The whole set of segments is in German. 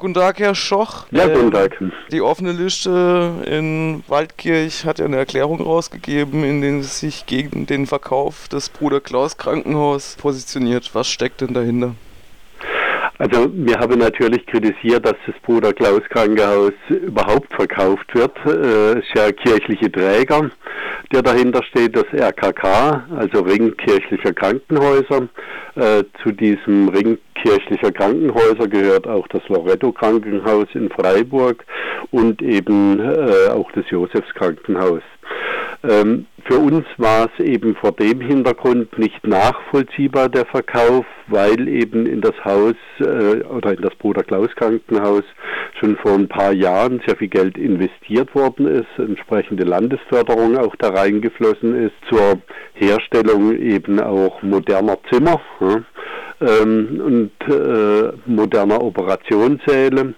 Guten Tag, Herr Schoch. Ja, guten ähm, Tag. Die offene Liste in Waldkirch hat ja eine Erklärung rausgegeben, in der sie sich gegen den Verkauf des Bruder Klaus Krankenhaus positioniert. Was steckt denn dahinter? Also wir haben natürlich kritisiert, dass das Bruder Klaus Krankenhaus überhaupt verkauft wird. Es äh, ist ja kirchliche Träger, der dahinter steht, das RKK, also Ring kirchlicher Krankenhäuser. Äh, zu diesem Ring kirchlicher Krankenhäuser gehört auch das Loretto Krankenhaus in Freiburg und eben äh, auch das Josefs Krankenhaus. Ähm, für uns war es eben vor dem Hintergrund nicht nachvollziehbar, der Verkauf, weil eben in das Haus äh, oder in das Bruder Klaus Krankenhaus schon vor ein paar Jahren sehr viel Geld investiert worden ist, entsprechende Landesförderung auch da reingeflossen ist zur Herstellung eben auch moderner Zimmer ja, ähm, und äh, moderner Operationssäle.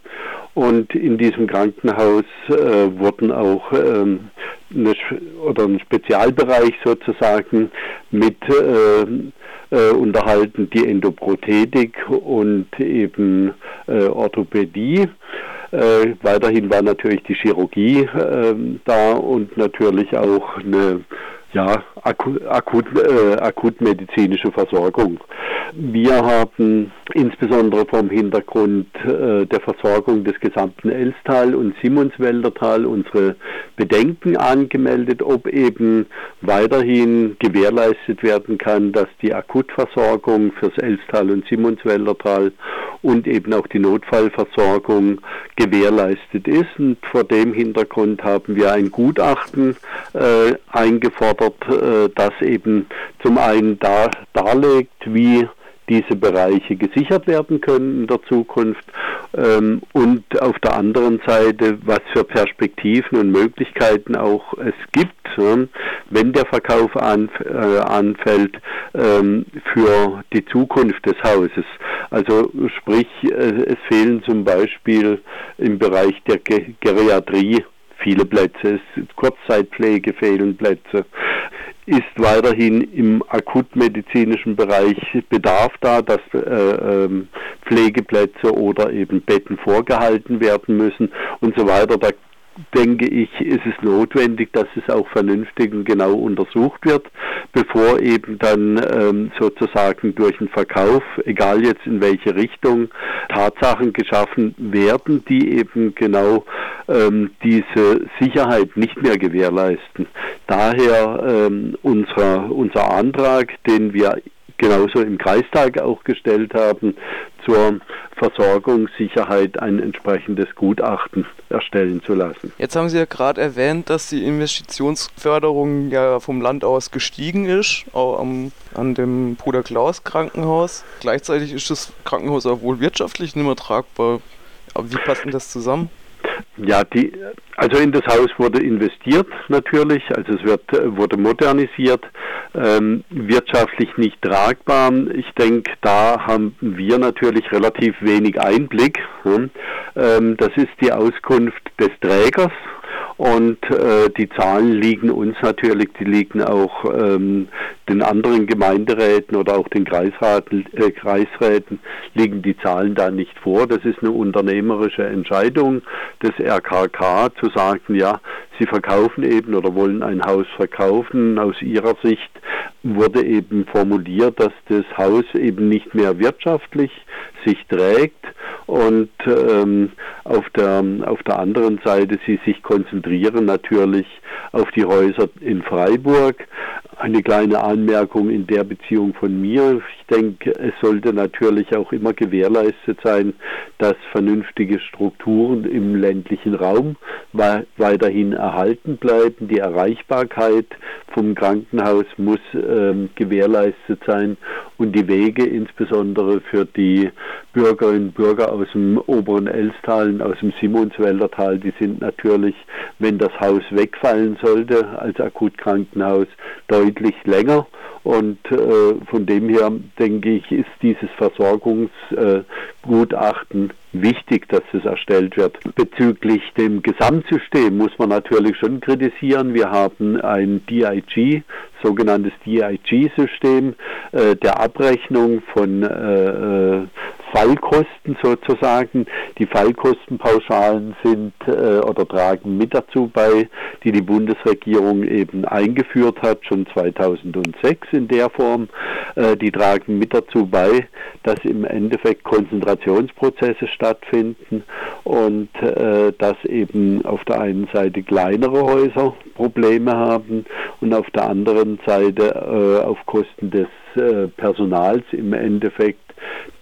Und in diesem Krankenhaus äh, wurden auch ähm, eine, oder ein Spezialbereich sozusagen mit äh, äh, unterhalten, die Endoprothetik und eben äh, Orthopädie. Äh, weiterhin war natürlich die Chirurgie äh, da und natürlich auch eine ja, akut, akut, äh, akutmedizinische Versorgung. Wir haben insbesondere vom Hintergrund äh, der Versorgung des gesamten Elstal und Simonswäldertal unsere Bedenken angemeldet, ob eben weiterhin gewährleistet werden kann, dass die Akutversorgung fürs Elstal und Simonswäldertal und eben auch die Notfallversorgung gewährleistet ist. Und vor dem Hintergrund haben wir ein Gutachten äh, eingefordert, äh, das eben zum einen da, darlegt, wie diese Bereiche gesichert werden können in der Zukunft ähm, und auf der anderen Seite, was für Perspektiven und Möglichkeiten auch es gibt, äh, wenn der Verkauf an, äh, anfällt ähm, für die Zukunft des Hauses. Also sprich, es fehlen zum Beispiel im Bereich der Ge Geriatrie viele Plätze, Kurzzeitpflege fehlen Plätze ist weiterhin im akutmedizinischen Bereich Bedarf da, dass äh, ähm, Pflegeplätze oder eben Betten vorgehalten werden müssen und so weiter. Da denke ich, ist es notwendig, dass es auch vernünftig und genau untersucht wird, bevor eben dann ähm, sozusagen durch den Verkauf, egal jetzt in welche Richtung, Tatsachen geschaffen werden, die eben genau ähm, diese Sicherheit nicht mehr gewährleisten. Daher ähm, unser, unser Antrag, den wir genauso im Kreistag auch gestellt haben, zur Versorgungssicherheit ein entsprechendes Gutachten erstellen zu lassen. Jetzt haben Sie ja gerade erwähnt, dass die Investitionsförderung ja vom Land aus gestiegen ist, auch am, an dem Bruder Klaus Krankenhaus. Gleichzeitig ist das Krankenhaus auch wohl wirtschaftlich nicht mehr tragbar. Aber wie passt denn das zusammen? Ja, die, also in das Haus wurde investiert natürlich, also es wird, wurde modernisiert, ähm, wirtschaftlich nicht tragbar. Ich denke, da haben wir natürlich relativ wenig Einblick. Hm? Ähm, das ist die Auskunft des Trägers, und äh, die Zahlen liegen uns natürlich, die liegen auch ähm, den anderen Gemeinderäten oder auch den Kreisraten, äh, Kreisräten, liegen die Zahlen da nicht vor. Das ist eine unternehmerische Entscheidung des RKK zu sagen, ja, sie verkaufen eben oder wollen ein Haus verkaufen. Aus ihrer Sicht wurde eben formuliert, dass das Haus eben nicht mehr wirtschaftlich sich trägt und ähm, auf, der, auf der anderen Seite sie sich konzentrieren natürlich auf die Häuser in Freiburg. Eine kleine Anmerkung in der Beziehung von mir. Ich denke, es sollte natürlich auch immer gewährleistet sein, dass vernünftige Strukturen im ländlichen Raum weiterhin erhalten bleiben. Die Erreichbarkeit vom Krankenhaus muss ähm, gewährleistet sein und die Wege insbesondere für die Bürgerinnen und Bürger aus dem oberen Elstal aus dem Simonswäldertal, die sind natürlich, wenn das Haus wegfallen sollte als Akutkrankenhaus, deutlich länger. Und äh, von dem her denke ich, ist dieses Versorgungsgutachten äh, wichtig, dass es erstellt wird. Bezüglich dem Gesamtsystem muss man natürlich schon kritisieren. Wir haben ein DIG, sogenanntes DIG-System äh, der Abrechnung von äh, äh Fallkosten sozusagen. Die Fallkostenpauschalen sind äh, oder tragen mit dazu bei, die die Bundesregierung eben eingeführt hat, schon 2006 in der Form. Äh, die tragen mit dazu bei, dass im Endeffekt Konzentrationsprozesse stattfinden und äh, dass eben auf der einen Seite kleinere Häuser Probleme haben und auf der anderen Seite äh, auf Kosten des äh, Personals im Endeffekt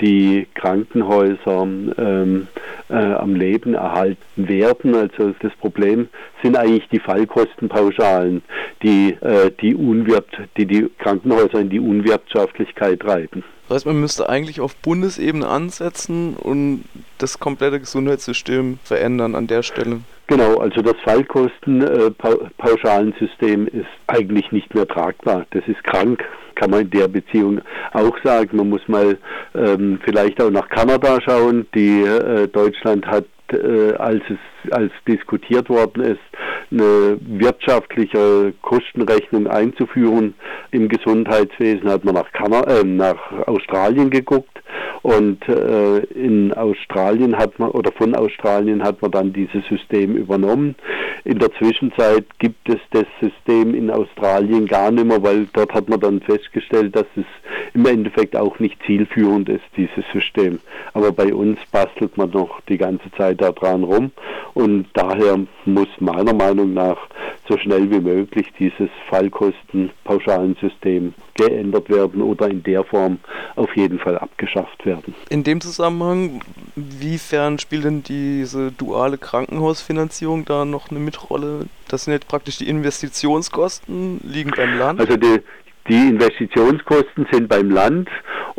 die Krankenhäuser ähm, äh, am Leben erhalten werden. Also das Problem sind eigentlich die Fallkostenpauschalen, die äh, die, Unwirbt, die die Krankenhäuser in die Unwirtschaftlichkeit treiben. Das heißt, man müsste eigentlich auf Bundesebene ansetzen und das komplette Gesundheitssystem verändern an der Stelle. Genau, also das Fallkostenpauschalensystem ist eigentlich nicht mehr tragbar. Das ist krank, kann man in der Beziehung auch sagen. Man muss mal ähm, vielleicht auch nach Kanada schauen. Die äh, Deutschland hat äh, als es als diskutiert worden ist, eine wirtschaftliche Kostenrechnung einzuführen im Gesundheitswesen, hat man nach, Kanada, äh, nach Australien geguckt und äh, in Australien hat man oder von Australien hat man dann dieses System übernommen. In der Zwischenzeit gibt es das System in Australien gar nicht mehr, weil dort hat man dann festgestellt, dass es im Endeffekt auch nicht zielführend ist, dieses System. Aber bei uns bastelt man noch die ganze Zeit daran rum und daher muss meiner Meinung nach so schnell wie möglich dieses Fallkostenpauschalensystem geändert werden oder in der Form auf jeden Fall abgeschafft werden. In dem Zusammenhang, wiefern spielt denn diese duale Krankenhausfinanzierung da noch eine Mitrolle? Das sind jetzt praktisch die Investitionskosten, liegen beim Land. Also die, die Investitionskosten sind beim Land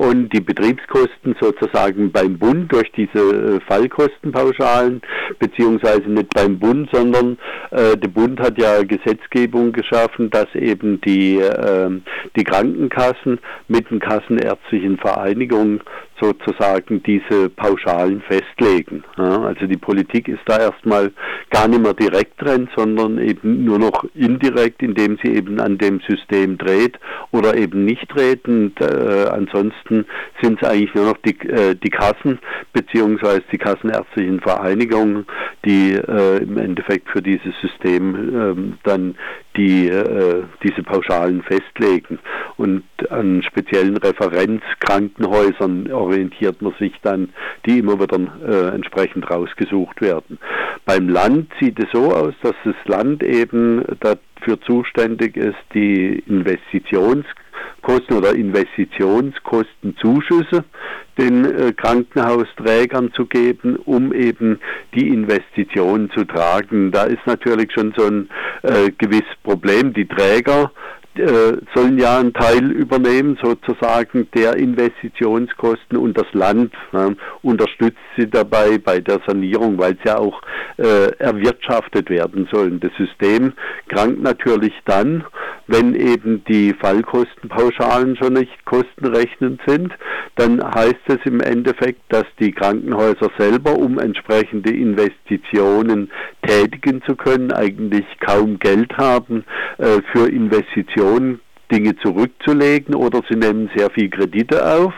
und die Betriebskosten sozusagen beim Bund durch diese äh, Fallkostenpauschalen, beziehungsweise nicht beim Bund, sondern äh, der Bund hat ja Gesetzgebung geschaffen, dass eben die, äh, die Krankenkassen mit den kassenärztlichen Vereinigungen sozusagen diese Pauschalen festlegen. Ja, also die Politik ist da erstmal gar nicht mehr direkt drin, sondern eben nur noch indirekt, indem sie eben an dem System dreht oder eben nicht dreht. Und äh, ansonsten sind es eigentlich nur noch die, äh, die Kassen beziehungsweise die kassenärztlichen Vereinigungen, die äh, im Endeffekt für dieses System ähm, dann die äh, diese Pauschalen festlegen. Und an speziellen Referenzkrankenhäusern orientiert man sich dann, die immer wieder äh, entsprechend rausgesucht werden. Beim Land sieht es so aus, dass das Land eben dafür zuständig ist, die Investitionskosten oder Investitionskostenzuschüsse den äh, Krankenhausträgern zu geben, um eben die Investitionen zu tragen. Da ist natürlich schon so ein äh, gewisses Problem. Die Träger äh, sollen ja einen Teil übernehmen, sozusagen der Investitionskosten und das Land äh, unterstützt sie dabei bei der Sanierung, weil sie ja auch äh, erwirtschaftet werden sollen. Das System krankt natürlich dann, wenn eben die Fallkostenpauschalen schon nicht kostenrechnend sind, dann heißt es im Endeffekt, dass die Krankenhäuser selber, um entsprechende Investitionen tätigen zu können, eigentlich kaum Geld haben äh, für Investitionen Dinge zurückzulegen oder sie nehmen sehr viel Kredite auf.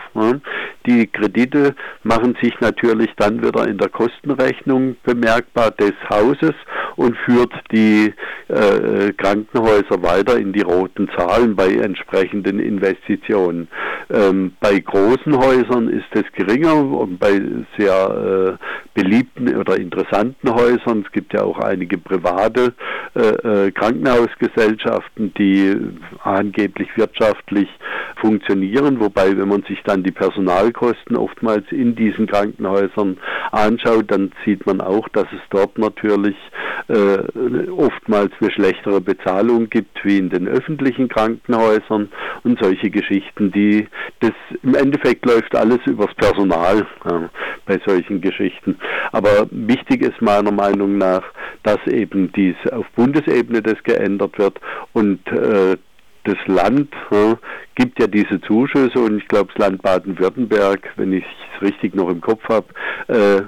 Die Kredite machen sich natürlich dann wieder in der Kostenrechnung bemerkbar des Hauses und führt die äh, Krankenhäuser weiter in die roten Zahlen bei entsprechenden Investitionen. Ähm, bei großen Häusern ist es geringer und bei sehr äh, beliebten oder interessanten Häusern, es gibt ja auch einige private äh, äh Krankenhausgesellschaften, die angeblich wirtschaftlich funktionieren, wobei wenn man sich dann die Personalkosten oftmals in diesen Krankenhäusern anschaut, dann sieht man auch, dass es dort natürlich äh, oftmals eine schlechtere Bezahlung gibt wie in den öffentlichen Krankenhäusern und solche Geschichten, die das im Endeffekt läuft alles übers Personal äh, bei solchen Geschichten. Aber wichtig ist meiner Meinung nach, dass eben dies auf Bundesebene das geändert wird und äh, das Land ja, gibt ja diese Zuschüsse und ich glaube, das Land Baden-Württemberg, wenn ich es richtig noch im Kopf habe, äh,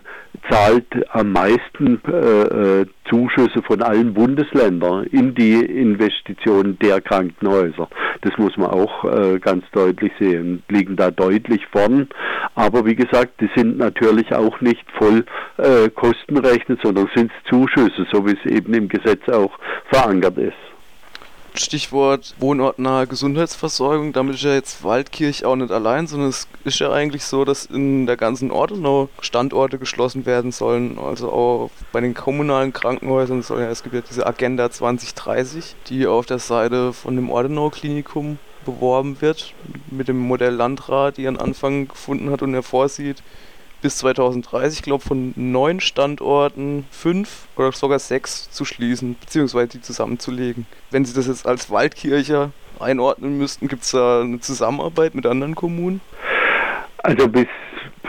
zahlt am meisten äh, äh, Zuschüsse von allen Bundesländern in die Investitionen der Krankenhäuser. Das muss man auch äh, ganz deutlich sehen, liegen da deutlich vorn. Aber wie gesagt, die sind natürlich auch nicht voll äh, kostenrechnet, sondern sind Zuschüsse, so wie es eben im Gesetz auch verankert ist. Stichwort wohnortnahe Gesundheitsversorgung, damit ist ja jetzt Waldkirch auch nicht allein, sondern es ist ja eigentlich so, dass in der ganzen Ortenau Standorte geschlossen werden sollen. Also auch bei den kommunalen Krankenhäusern soll ja, es gibt ja diese Agenda 2030, die auf der Seite von dem Ortenau-Klinikum beworben wird, mit dem Modell Landrat, die ihren Anfang gefunden hat und er vorsieht, bis 2030, ich glaube, von neun Standorten fünf oder sogar sechs zu schließen, beziehungsweise die zusammenzulegen. Wenn Sie das jetzt als Waldkircher einordnen müssten, gibt es da eine Zusammenarbeit mit anderen Kommunen? Also bis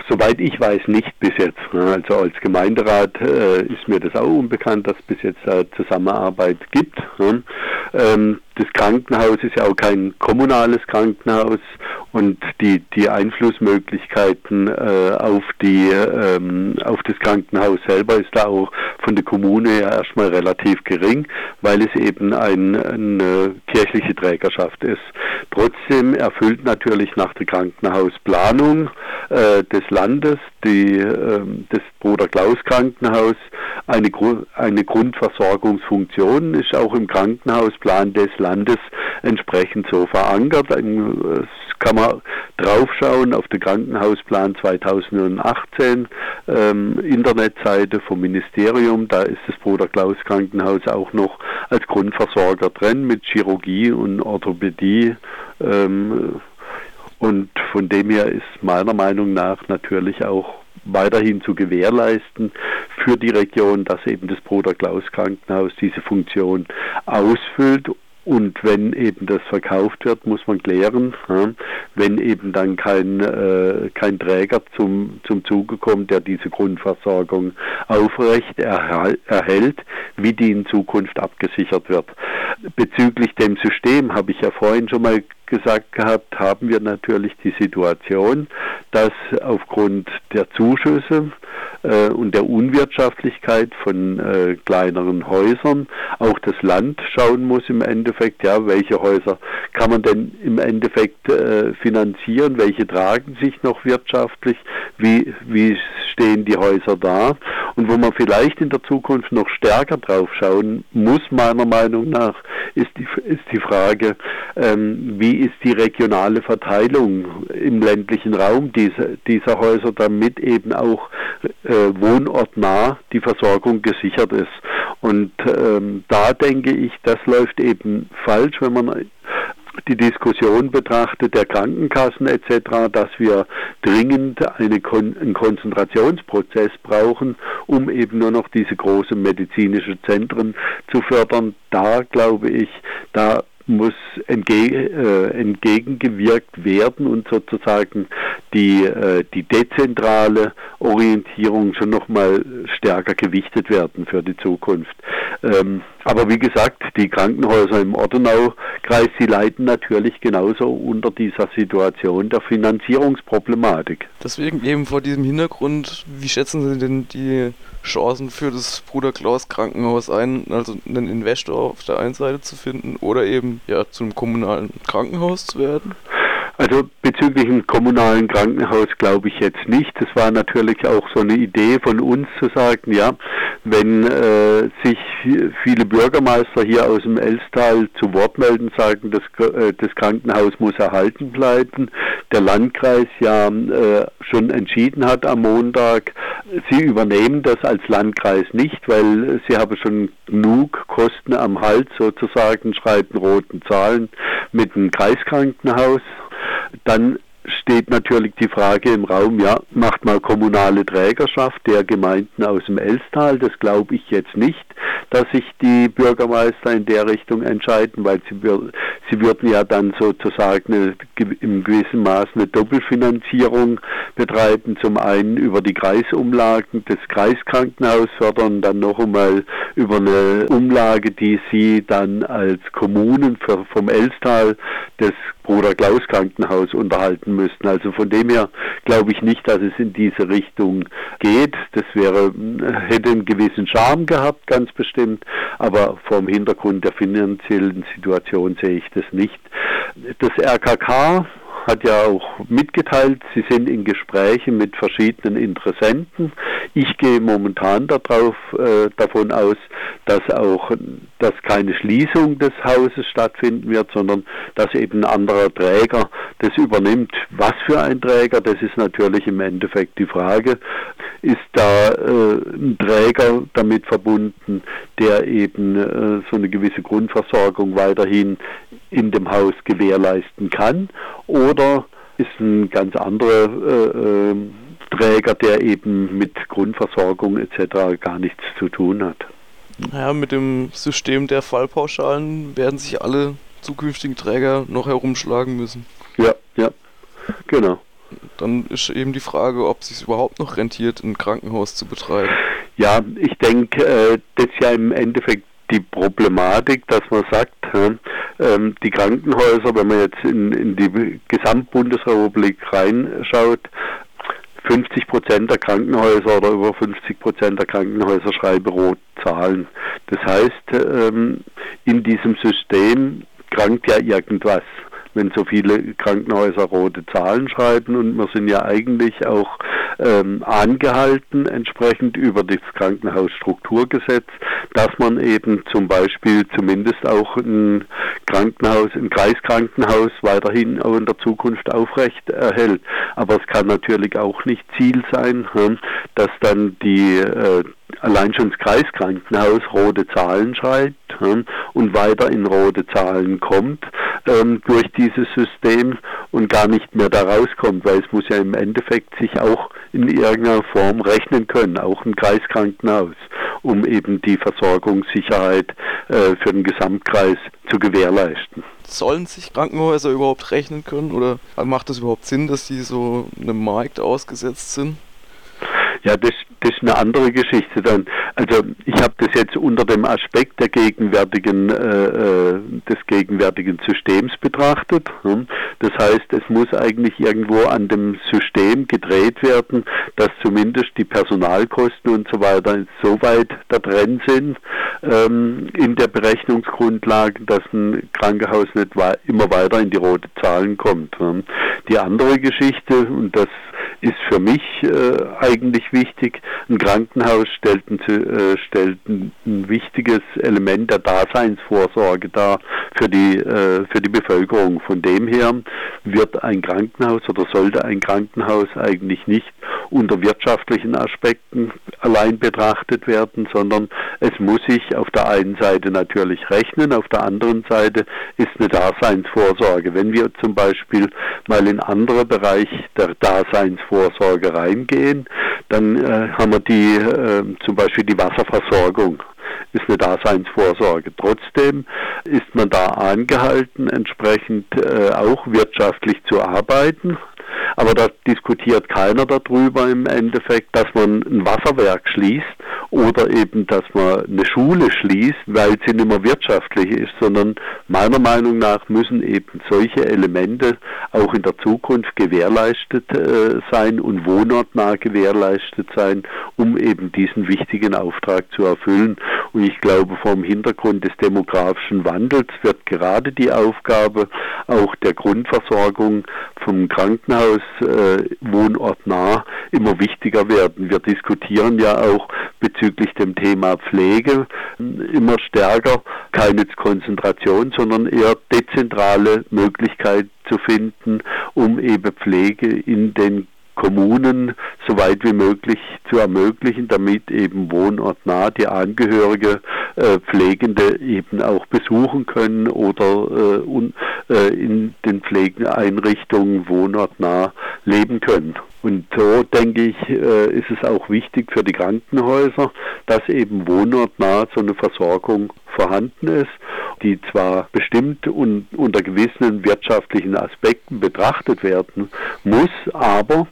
soweit ich weiß, nicht bis jetzt. Also als Gemeinderat äh, ist mir das auch unbekannt, dass es bis jetzt äh, Zusammenarbeit gibt. Ähm, das Krankenhaus ist ja auch kein kommunales Krankenhaus und die, die Einflussmöglichkeiten äh, auf, die, ähm, auf das Krankenhaus selber ist da auch von der Kommune ja erstmal relativ gering, weil es eben ein, eine kirchliche Trägerschaft ist. Trotzdem erfüllt natürlich nach der Krankenhausplanung äh, des Landes die, äh, das Bruder Klaus Krankenhaus eine, eine Grundversorgungsfunktion, ist auch im Krankenhausplan des Landes entsprechend so verankert. Das kann man draufschauen auf den Krankenhausplan 2018, ähm, Internetseite vom Ministerium. Da ist das Bruder Klaus Krankenhaus auch noch als Grundversorger drin mit Chirurgie und Orthopädie. Ähm, und von dem her ist meiner Meinung nach natürlich auch weiterhin zu gewährleisten für die Region, dass eben das Bruder Klaus Krankenhaus diese Funktion ausfüllt und wenn eben das verkauft wird, muss man klären, wenn eben dann kein, äh, kein Träger zum, zum Zuge kommt, der diese Grundversorgung aufrecht erhält, wie die in Zukunft abgesichert wird. Bezüglich dem System habe ich ja vorhin schon mal gesagt gehabt, haben wir natürlich die Situation, dass aufgrund der Zuschüsse äh, und der Unwirtschaftlichkeit von äh, kleineren Häusern auch das Land schauen muss im Endeffekt, ja, welche Häuser kann man denn im Endeffekt äh, finanzieren, welche tragen sich noch wirtschaftlich, wie, wie stehen die Häuser da und wo man vielleicht in der Zukunft noch stärker drauf schauen muss, meiner Meinung nach, ist die, ist die Frage, ähm, wie ist die regionale Verteilung im ländlichen Raum dieser, dieser Häuser, damit eben auch äh, wohnortnah die Versorgung gesichert ist. Und ähm, da denke ich, das läuft eben falsch, wenn man die Diskussion betrachtet der Krankenkassen etc., dass wir dringend eine Kon einen Konzentrationsprozess brauchen, um eben nur noch diese großen medizinischen Zentren zu fördern. Da glaube ich, da muss entge äh, entgegengewirkt werden und sozusagen die, äh, die dezentrale Orientierung schon nochmal stärker gewichtet werden für die Zukunft. Ähm, aber wie gesagt, die Krankenhäuser im Ortenau-Kreis, sie leiden natürlich genauso unter dieser Situation der Finanzierungsproblematik. Deswegen eben vor diesem Hintergrund, wie schätzen Sie denn die Chancen für das Bruder Klaus Krankenhaus ein, also einen Investor auf der einen Seite zu finden oder eben ja zum kommunalen Krankenhaus zu werden? Also bezüglich dem kommunalen Krankenhaus glaube ich jetzt nicht. Das war natürlich auch so eine Idee von uns zu sagen, ja, wenn äh, sich viele Bürgermeister hier aus dem Elstal zu Wort melden, sagen, das, äh, das Krankenhaus muss erhalten bleiben, der Landkreis ja äh, schon entschieden hat am Montag, sie übernehmen das als Landkreis nicht, weil sie haben schon genug Kosten am Hals sozusagen, schreiben roten Zahlen mit dem Kreiskrankenhaus dann steht natürlich die Frage im Raum, ja, macht mal kommunale Trägerschaft der Gemeinden aus dem Elstal, das glaube ich jetzt nicht, dass sich die Bürgermeister in der Richtung entscheiden, weil sie, sie würden ja dann sozusagen eine, im gewissen Maß eine Doppelfinanzierung betreiben. Zum einen über die Kreisumlagen des Kreiskrankenhauses fördern, dann noch einmal über eine Umlage, die sie dann als Kommunen für, vom Elstal des Bruder Klaus Krankenhaus unterhalten müssten. Also von dem her glaube ich nicht, dass es in diese Richtung geht. Das wäre, hätte einen gewissen Charme gehabt, ganz bestimmt, aber vor dem Hintergrund der finanziellen Situation sehe ich das nicht. Das RKK hat ja auch mitgeteilt, sie sind in Gesprächen mit verschiedenen Interessenten. Ich gehe momentan darauf, äh, davon aus, dass auch dass keine Schließung des Hauses stattfinden wird, sondern dass eben ein anderer Träger das übernimmt. Was für ein Träger, das ist natürlich im Endeffekt die Frage. Ist da äh, ein Träger damit verbunden, der eben äh, so eine gewisse Grundversorgung weiterhin in dem Haus gewährleisten kann oder ist ein ganz anderer äh, äh, Träger, der eben mit Grundversorgung etc. gar nichts zu tun hat. Naja, mit dem System der Fallpauschalen werden sich alle zukünftigen Träger noch herumschlagen müssen. Ja, ja, genau. Dann ist eben die Frage, ob es sich überhaupt noch rentiert, ein Krankenhaus zu betreiben. Ja, ich denke, äh, das ist ja im Endeffekt die Problematik, dass man sagt, ähm, die Krankenhäuser, wenn man jetzt in, in die Gesamtbundesrepublik reinschaut, 50 Prozent der Krankenhäuser oder über 50 Prozent der Krankenhäuser schreiben rot Zahlen. Das heißt, ähm, in diesem System krankt ja irgendwas wenn so viele Krankenhäuser rote Zahlen schreiben und wir sind ja eigentlich auch ähm, angehalten, entsprechend über das Krankenhausstrukturgesetz, dass man eben zum Beispiel zumindest auch ein Krankenhaus, ein Kreiskrankenhaus weiterhin auch in der Zukunft aufrecht erhält. Aber es kann natürlich auch nicht Ziel sein, hm, dass dann die äh, allein schon das Kreiskrankenhaus rote Zahlen schreibt und weiter in rote Zahlen kommt ähm, durch dieses System und gar nicht mehr da rauskommt, weil es muss ja im Endeffekt sich auch in irgendeiner Form rechnen können, auch ein Kreiskrankenhaus, um eben die Versorgungssicherheit äh, für den Gesamtkreis zu gewährleisten. Sollen sich Krankenhäuser überhaupt rechnen können oder macht es überhaupt Sinn, dass die so einem Markt ausgesetzt sind? Ja, das, das ist eine andere Geschichte dann. Also ich habe das jetzt unter dem Aspekt der gegenwärtigen, äh, äh des gegenwärtigen Systems betrachtet. Hm. Das heißt, es muss eigentlich irgendwo an dem System gedreht werden, dass zumindest die Personalkosten und so weiter so weit da drin sind ähm, in der Berechnungsgrundlage, dass ein Krankenhaus nicht immer weiter in die rote Zahlen kommt. Hm. Die andere Geschichte, und das ist für mich äh, eigentlich wichtig. Ein Krankenhaus stellt ein, äh, stellt ein, wichtiges Element der Daseinsvorsorge dar für die, äh, für die Bevölkerung. Von dem her wird ein Krankenhaus oder sollte ein Krankenhaus eigentlich nicht unter wirtschaftlichen Aspekten allein betrachtet werden, sondern es muss sich auf der einen Seite natürlich rechnen, auf der anderen Seite ist eine Daseinsvorsorge. Wenn wir zum Beispiel mal in andere Bereich der Daseinsvorsorge reingehen, dann äh, haben wir die äh, zum Beispiel die Wasserversorgung ist eine Daseinsvorsorge. Trotzdem ist man da angehalten, entsprechend äh, auch wirtschaftlich zu arbeiten. Aber da diskutiert keiner darüber im Endeffekt, dass man ein Wasserwerk schließt oder eben, dass man eine Schule schließt, weil sie nicht mehr wirtschaftlich ist, sondern meiner Meinung nach müssen eben solche Elemente auch in der Zukunft gewährleistet äh, sein und wohnortnah gewährleistet sein, um eben diesen wichtigen Auftrag zu erfüllen. Und ich glaube, vom Hintergrund des demografischen Wandels wird gerade die Aufgabe auch der Grundversorgung vom Krankenhaus äh, wohnortnah immer wichtiger werden. Wir diskutieren ja auch bezüglich dem Thema Pflege immer stärker keine Konzentration, sondern eher dezentrale Möglichkeit zu finden, um eben Pflege in den Kommunen so weit wie möglich zu ermöglichen, damit eben wohnortnah die Angehörige äh, Pflegende eben auch besuchen können oder äh, un, äh, in den Pflegeeinrichtungen wohnortnah leben können. Und so denke ich, äh, ist es auch wichtig für die Krankenhäuser, dass eben wohnortnah so eine Versorgung vorhanden ist, die zwar bestimmt und unter gewissen wirtschaftlichen Aspekten betrachtet werden muss, aber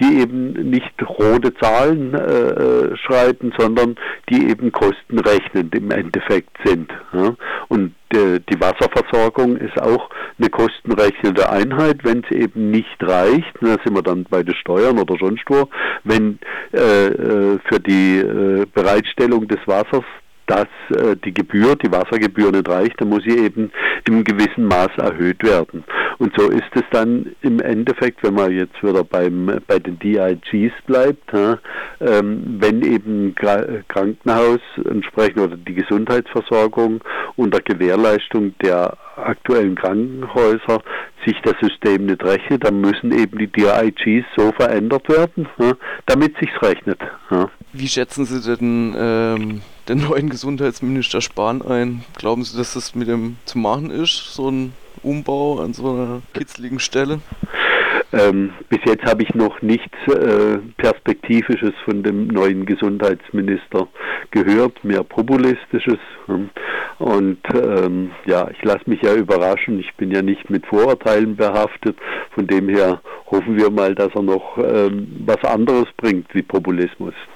die eben nicht rote Zahlen äh, schreiben, sondern die eben kostenrechnend im Endeffekt sind. Ja? Und äh, die Wasserversorgung ist auch eine kostenrechnende Einheit, wenn es eben nicht reicht, da sind wir dann bei den Steuern oder sonst wo, wenn äh, äh für die äh, Bereitstellung des Wassers dass äh, die Gebühr, die Wassergebühr nicht reicht, dann muss sie eben im gewissen Maß erhöht werden. Und so ist es dann im Endeffekt, wenn man jetzt wieder beim, bei den DIGs bleibt, ja, ähm, wenn eben Krankenhaus entsprechend oder die Gesundheitsversorgung unter Gewährleistung der aktuellen Krankenhäuser sich das System nicht rechnet, dann müssen eben die DIGs so verändert werden, ja, damit sich's rechnet. Ja. Wie schätzen Sie denn ähm, den neuen Gesundheitsminister Spahn ein? Glauben Sie, dass das mit dem zu machen ist, so ein Umbau an so einer kitzligen Stelle? Ähm, bis jetzt habe ich noch nichts äh, Perspektivisches von dem neuen Gesundheitsminister gehört, mehr Populistisches. Hm. Und ähm, ja, ich lasse mich ja überraschen. Ich bin ja nicht mit Vorurteilen behaftet. Von dem her hoffen wir mal, dass er noch ähm, was anderes bringt wie Populismus.